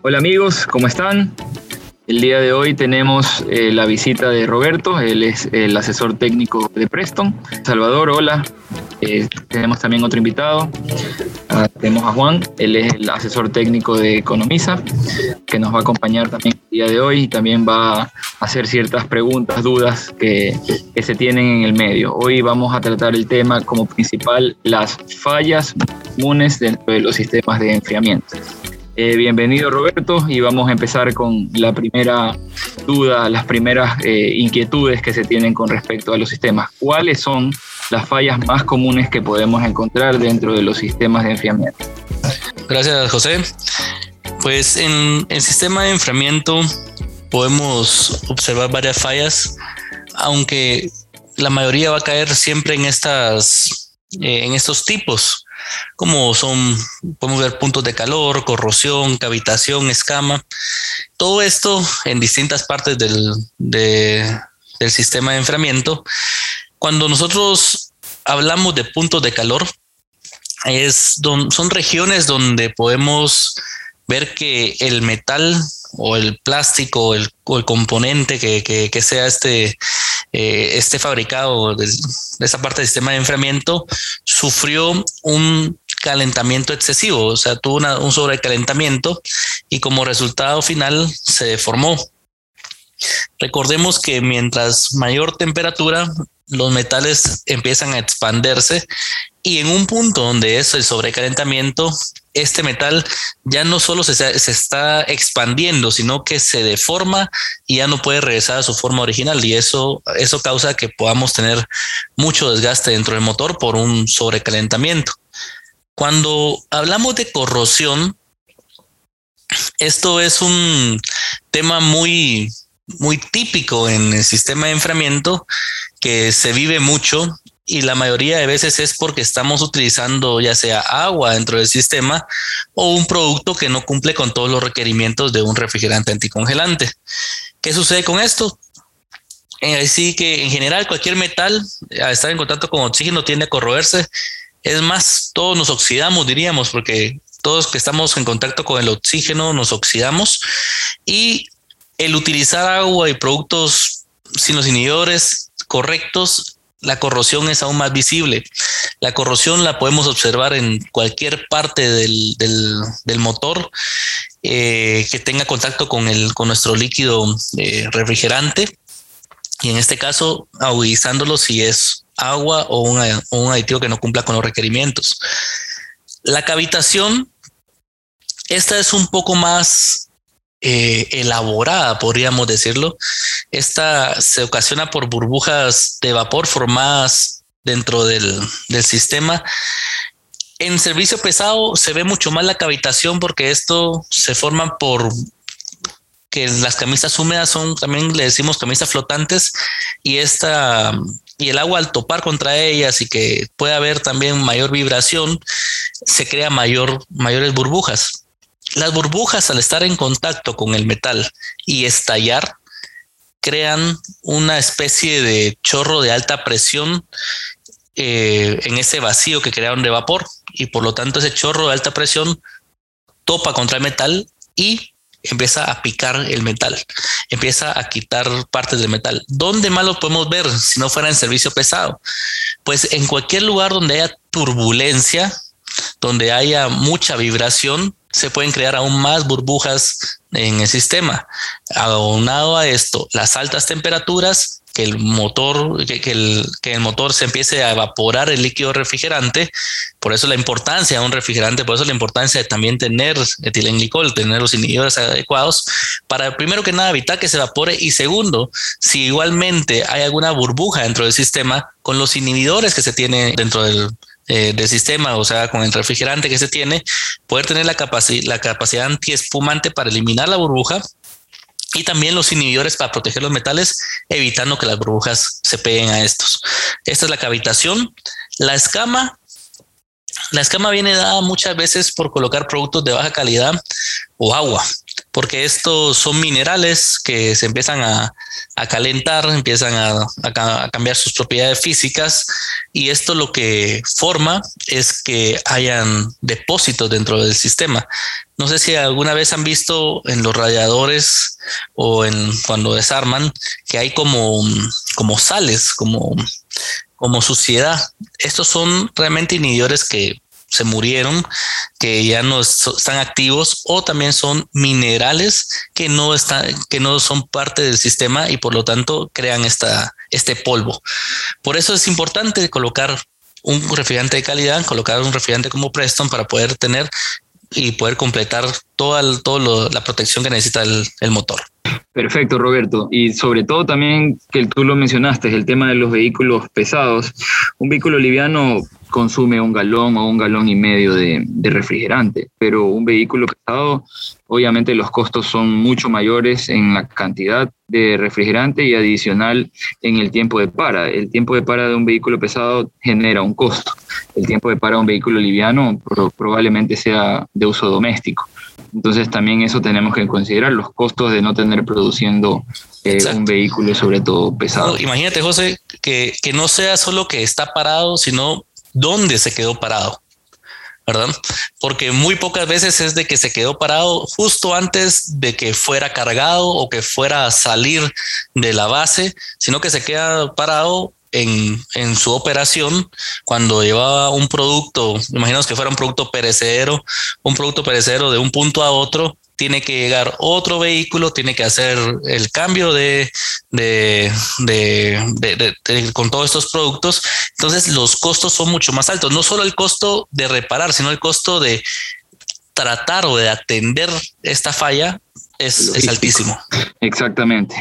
Hola amigos, ¿cómo están? El día de hoy tenemos eh, la visita de Roberto, él es el asesor técnico de Preston. Salvador, hola. Eh, tenemos también otro invitado. Ah, tenemos a Juan, él es el asesor técnico de Economiza, que nos va a acompañar también el día de hoy y también va a hacer ciertas preguntas, dudas que, que se tienen en el medio. Hoy vamos a tratar el tema como principal, las fallas comunes dentro de los sistemas de enfriamiento. Eh, bienvenido Roberto y vamos a empezar con la primera duda, las primeras eh, inquietudes que se tienen con respecto a los sistemas. ¿Cuáles son las fallas más comunes que podemos encontrar dentro de los sistemas de enfriamiento? Gracias José. Pues en el sistema de enfriamiento podemos observar varias fallas, aunque la mayoría va a caer siempre en estas eh, en estos tipos como son, podemos ver puntos de calor, corrosión, cavitación, escama, todo esto en distintas partes del, del sistema de enfriamiento. Cuando nosotros hablamos de puntos de calor, es son regiones donde podemos ver que el metal o el plástico o el, componente que, sea este, eh, este fabricado de, esa parte del sistema de enfriamiento sufrió un calentamiento excesivo, o sea, tuvo un sobrecalentamiento y como resultado final se deformó. Recordemos que mientras mayor temperatura, los metales empiezan a expandirse y en un punto donde es el sobrecalentamiento, este metal ya no solo se, se, está expandiendo, sino que se deforma y ya no puede regresar a su forma original. Y eso, eso causa que podamos tener mucho desgaste dentro del motor por un sobrecalentamiento. Cuando hablamos de corrosión, esto es un tema muy, muy típico en el sistema de enfriamiento que se vive mucho y la mayoría de veces es porque estamos utilizando ya sea agua dentro del sistema o un producto que no cumple con todos los requerimientos de un refrigerante anticongelante. ¿Qué sucede con esto? Eh, así que en general cualquier metal al estar en contacto con oxígeno tiende a corroerse. Es más, todos nos oxidamos, diríamos, porque todos que estamos en contacto con el oxígeno nos oxidamos y el utilizar agua y productos sin los inhibidores correctos la corrosión es aún más visible. La corrosión la podemos observar en cualquier parte del, motor eh, que tenga contacto con, el, con nuestro líquido eh, refrigerante. Y en este caso, agudizándolo si es agua o un aditivo que no cumpla con los requerimientos. La cavitación, esta es un poco más eh, elaborada, podríamos decirlo. Esta se ocasiona por burbujas de vapor formadas dentro del, sistema. En servicio pesado se ve mucho más la cavitación porque esto se forma por que las camisas húmedas son también le decimos camisas flotantes y esta y el agua al topar contra ellas y que puede haber también mayor vibración se crea mayor mayores burbujas las burbujas al estar en contacto con el metal y estallar crean una especie de chorro de alta presión eh, en ese vacío que crearon de vapor y por lo tanto ese chorro de alta presión topa contra el metal y empieza a picar el metal, empieza a quitar partes del metal. ¿Dónde más lo podemos ver si no fuera en servicio pesado? Pues en cualquier lugar donde haya turbulencia, donde haya mucha vibración, se pueden crear aún más burbujas en el sistema. Aunado a esto, las altas temperaturas, que el motor, que, el, que el motor se empiece a evaporar el líquido refrigerante, por eso la importancia de un refrigerante, por eso la importancia de también tener etilenglicol, tener los inhibidores adecuados, para primero que nada evitar que se evapore y segundo, si igualmente hay alguna burbuja dentro del sistema, con los inhibidores que se tiene dentro del, eh, del sistema, o sea, con el refrigerante que se tiene, poder tener la, la capacidad antiespumante para eliminar la burbuja y también los inhibidores para proteger los metales, evitando que las burbujas se peguen a estos. Esta es la cavitación. La escama, la escama viene dada muchas veces por colocar productos de baja calidad o agua porque estos son minerales que se empiezan a, calentar, empiezan a, cambiar sus propiedades físicas y esto lo que forma es que hayan depósitos dentro del sistema. No sé si alguna vez han visto en los radiadores o en cuando desarman que hay como, como sales, como, como suciedad. Estos son realmente inhibidores que se murieron, que ya no están activos o también son minerales que no están, que no son parte del sistema y por lo tanto crean esta, este polvo. Por eso es importante colocar un refrigerante de calidad, colocar un refrigerante como Preston para poder tener y poder completar toda, la protección que necesita el, motor. Perfecto, Roberto. Y sobre todo también que tú lo mencionaste, el tema de los vehículos pesados. Un vehículo liviano consume un galón o un galón y medio de, refrigerante, pero un vehículo pesado, obviamente los costos son mucho mayores en la cantidad de refrigerante y adicional en el tiempo de para. El tiempo de para de un vehículo pesado genera un costo. El tiempo de para de un vehículo liviano probablemente sea de uso doméstico. Entonces también eso tenemos que considerar, los costos de no tener produciendo eh, un vehículo sobre todo pesado. imagínate, José, que, que no sea solo que está parado, sino dónde se quedó parado. ¿verdad? Porque muy pocas veces es de que se quedó parado justo antes de que fuera cargado o que fuera a salir de la base, sino que se queda parado en, en su operación cuando llevaba un producto, imaginemos que fuera un producto perecedero, un producto perecedero de un punto a otro, tiene que llegar otro vehículo, tiene que hacer el cambio de, de, de, con todos estos productos. Entonces los costos son mucho más altos. No solo el costo de reparar, sino el costo de tratar o de atender esta falla es, altísimo. Exactamente.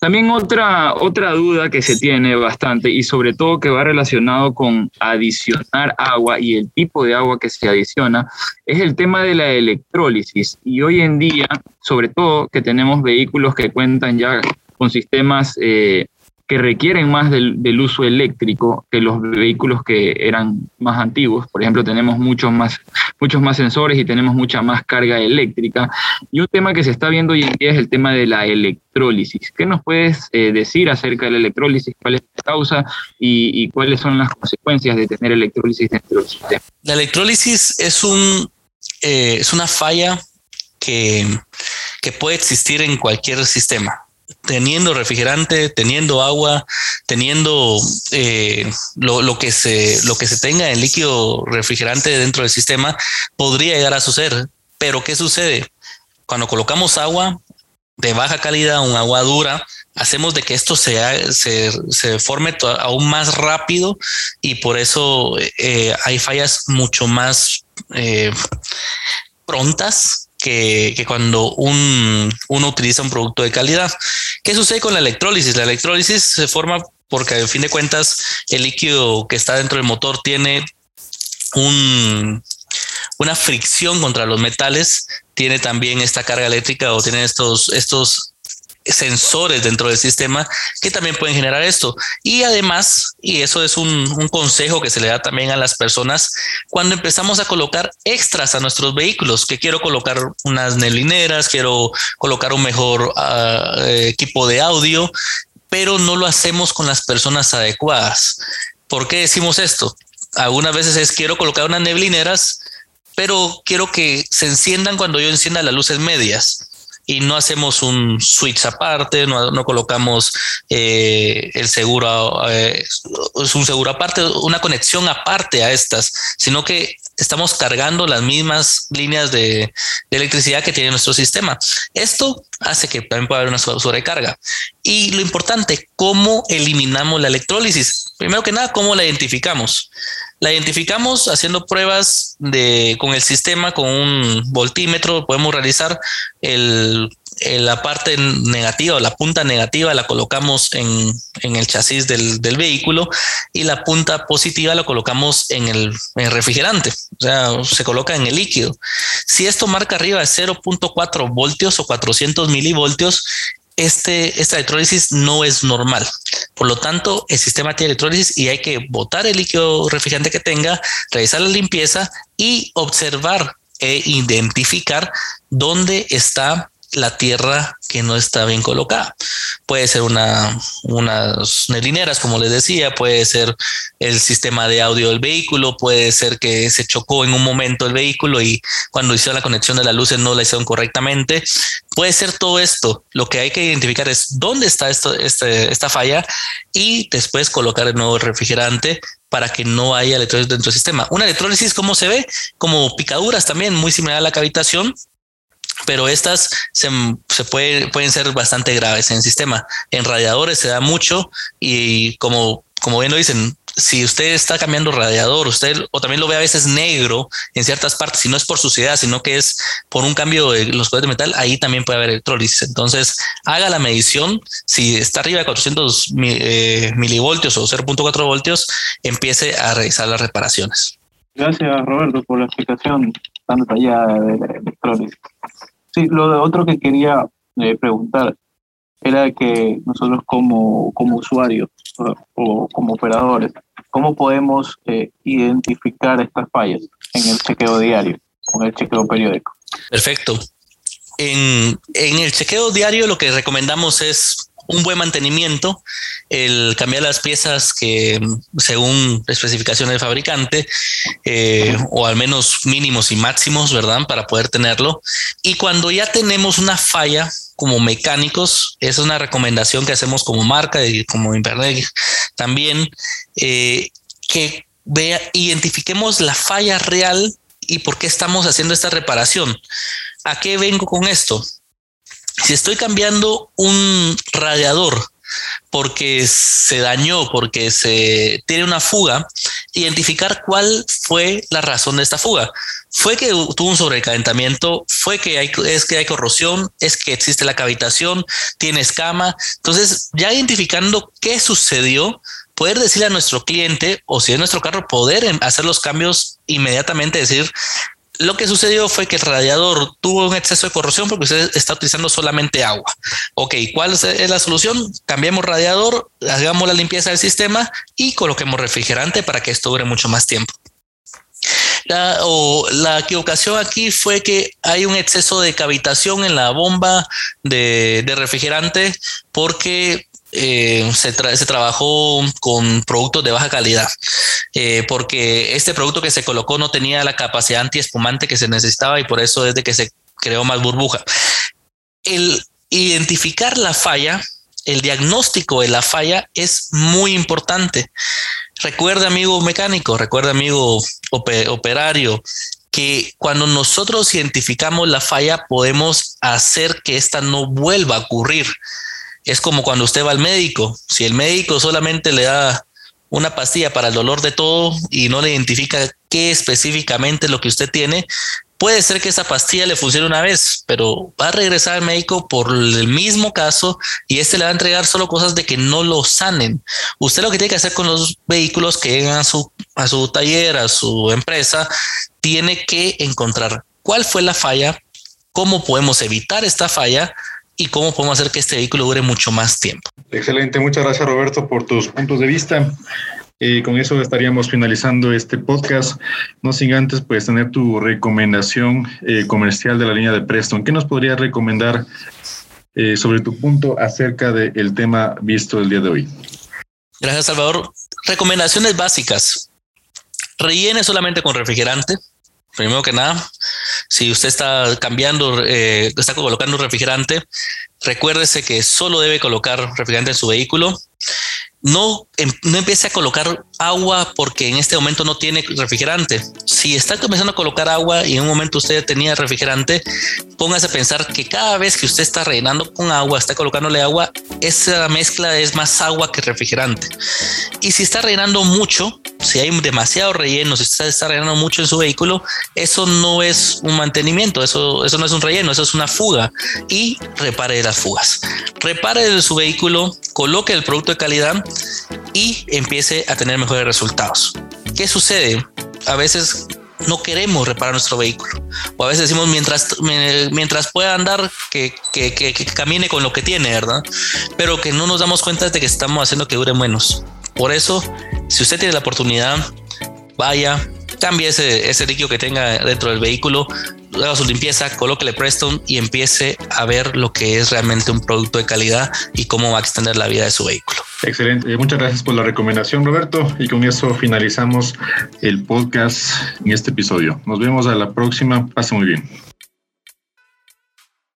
También otra, otra duda que se tiene bastante y sobre todo que va relacionado con adicionar agua y el tipo de agua que se adiciona es el tema de la electrólisis. Y hoy en día, sobre todo que tenemos vehículos que cuentan ya con sistemas eh, que requieren más del, uso eléctrico que los vehículos que eran más antiguos. Por ejemplo, tenemos muchos más, muchos más sensores y tenemos mucha más carga eléctrica. Y un tema que se está viendo hoy en día es el tema de la electrólisis. ¿Qué nos puedes eh, decir acerca de la electrólisis? ¿Cuál es la causa y, cuáles son las consecuencias de tener electrólisis dentro del sistema? La electrólisis es, un, eh, es una falla que, que puede existir en cualquier sistema teniendo refrigerante, teniendo agua, teniendo eh, lo, que se, lo que se tenga en líquido refrigerante dentro del sistema, podría llegar a suceder. Pero ¿qué sucede? Cuando colocamos agua de baja calidad, un agua dura, hacemos de que esto se, se, forme aún más rápido y por eso eh, hay fallas mucho más eh, prontas que, cuando un, uno utiliza un producto de calidad. ¿Qué sucede con la electrólisis? La electrólisis se forma porque a fin de cuentas el líquido que está dentro del motor tiene un, una fricción contra los metales, tiene también esta carga eléctrica o tiene estos, estos sensores dentro del sistema que también pueden generar esto. Y además, y eso es un, consejo que se le da también a las personas, cuando empezamos a colocar extras a nuestros vehículos, que quiero colocar unas neblineras, quiero colocar un mejor ah, equipo de audio, pero no lo hacemos con las personas adecuadas. ¿Por qué decimos esto? Algunas veces es quiero colocar unas neblineras, pero quiero que se enciendan cuando yo encienda las luces medias y no hacemos un switch aparte, no, colocamos eh, el seguro, eh, un seguro aparte, una conexión aparte a estas, sino que estamos cargando las mismas líneas de, electricidad que tiene nuestro sistema. Esto hace que también pueda haber una sobrecarga. Y lo importante, ¿cómo eliminamos la electrólisis? Primero que nada, ¿cómo la identificamos? La identificamos haciendo pruebas de, con el sistema, con un voltímetro, podemos realizar el, la parte negativa la punta negativa la colocamos en, el chasis del, vehículo y la punta positiva la colocamos en el, refrigerante, o sea, se coloca en el líquido. Si esto marca arriba de 0.4 voltios o 400 milivoltios, este, esta electrólisis no es normal. Por lo tanto, el sistema tiene electrólisis y hay que botar el líquido refrigerante que tenga, realizar la limpieza y observar e identificar dónde está la tierra que no está bien colocada. Puede ser una, unas nelineras, como les decía, puede ser el sistema de audio del vehículo, puede ser que se chocó en un momento el vehículo y cuando hizo la conexión de las luces no la hicieron correctamente. Puede ser todo esto. Lo que hay que identificar es dónde está este, esta falla y después colocar el nuevo refrigerante para que no haya electrólisis dentro del sistema. Una electrólisis, ¿cómo se ve? Como picaduras también, muy similar a la cavitación, pero estas se, se puede, pueden ser bastante graves en el sistema. En radiadores se da mucho y como, como bien lo dicen, si usted está cambiando radiador, usted o también lo ve a veces negro en ciertas partes, si no es por suciedad, sino que es por un cambio de los colores de metal, ahí también puede haber electrólisis. Entonces, haga la medición. Si está arriba de 400 eh, milivoltios o 0.4 voltios, empiece a realizar las reparaciones. Gracias, Roberto, por la explicación tan detallada de la Sí, lo otro que quería eh, preguntar era que nosotros como, como usuarios o como operadores, ¿cómo podemos eh, identificar estas fallas en el chequeo diario o en el chequeo periódico? Perfecto. En, en el chequeo diario lo que recomendamos es un buen mantenimiento, el cambiar las piezas que según especificación del fabricante, eh, o al menos mínimos y máximos, ¿verdad? Para poder tenerlo. Y cuando ya tenemos una falla como mecánicos, esa es una recomendación que hacemos como marca y como internet también, eh, que vea, identifiquemos la falla real y por qué estamos haciendo esta reparación. ¿A qué vengo con esto? Si estoy cambiando un radiador porque se dañó, porque se tiene una fuga, identificar cuál fue la razón de esta fuga. Fue que tuvo un sobrecalentamiento, fue que hay, es que hay corrosión, es que existe la cavitación, tiene escama. Entonces, ya identificando qué sucedió, poder decirle a nuestro cliente o si es nuestro carro, poder hacer los cambios inmediatamente, decir, lo que sucedió fue que el radiador tuvo un exceso de corrosión porque usted está utilizando solamente agua. Ok, ¿cuál es la solución? Cambiemos radiador, hagamos la limpieza del sistema y coloquemos refrigerante para que esto dure mucho más tiempo. La, o la equivocación aquí fue que hay un exceso de cavitación en la bomba de, de refrigerante porque eh, se, trabajó con productos de baja calidad, eh, porque este producto que se colocó no tenía la capacidad antiespumante que se necesitaba y por eso es de que se creó más burbuja. El identificar la falla, el diagnóstico de la falla es muy importante. Recuerda, amigo mecánico, recuerda, amigo operario, que cuando nosotros identificamos la falla podemos hacer que esta no vuelva a ocurrir. Es como cuando usted va al médico. Si el médico solamente le da una pastilla para el dolor de todo y no le identifica qué específicamente es lo que usted tiene, puede ser que esa pastilla le funcione una vez, pero va a regresar al médico por el mismo caso y este le va a entregar solo cosas de que no lo sanen. Usted lo que tiene que hacer con los vehículos que llegan a su, a su taller, a su empresa, tiene que encontrar cuál fue la falla, cómo podemos evitar esta falla y cómo podemos hacer que este vehículo dure mucho más tiempo. Excelente, muchas gracias Roberto por tus puntos de vista. Eh, con eso estaríamos finalizando este podcast, no sin antes pues tener tu recomendación eh, comercial de la línea de Preston. ¿Qué nos podrías recomendar eh, sobre tu punto acerca del tema visto el día de hoy? Gracias Salvador. Recomendaciones básicas. Rellene solamente con refrigerante primero que nada, si usted está cambiando, eh, está colocando un refrigerante, recuérdese que solo debe colocar refrigerante en su vehículo no, em, no empiece a colocar agua porque en este momento no tiene refrigerante. Si está comenzando a colocar agua y en un momento usted tenía refrigerante, póngase a pensar que cada vez que usted está rellenando con agua, está colocándole agua, esa mezcla es más agua que refrigerante. Y si está rellenando mucho, si hay demasiado relleno, si usted está rellenando mucho en su vehículo, eso no es un mantenimiento, eso, eso no es un relleno, eso es una fuga y repare las fugas. Repare su vehículo, coloque el producto de calidad y empiece a tener mejores resultados. ¿Qué sucede? A veces no queremos reparar nuestro vehículo. O a veces decimos mientras, mientras pueda andar, que, camine con lo que tiene, ¿verdad? Pero que no nos damos cuenta de que estamos haciendo que dure menos. Por eso, si usted tiene la oportunidad, vaya, cambie ese, ese líquido que tenga dentro del vehículo, haga su limpieza, colóquele Preston y empiece a ver lo que es realmente un producto de calidad y cómo va a extender la vida de su vehículo. Excelente. Eh, muchas gracias por la recomendación, Roberto. Y con eso finalizamos el podcast en este episodio. Nos vemos a la próxima. Pase muy bien.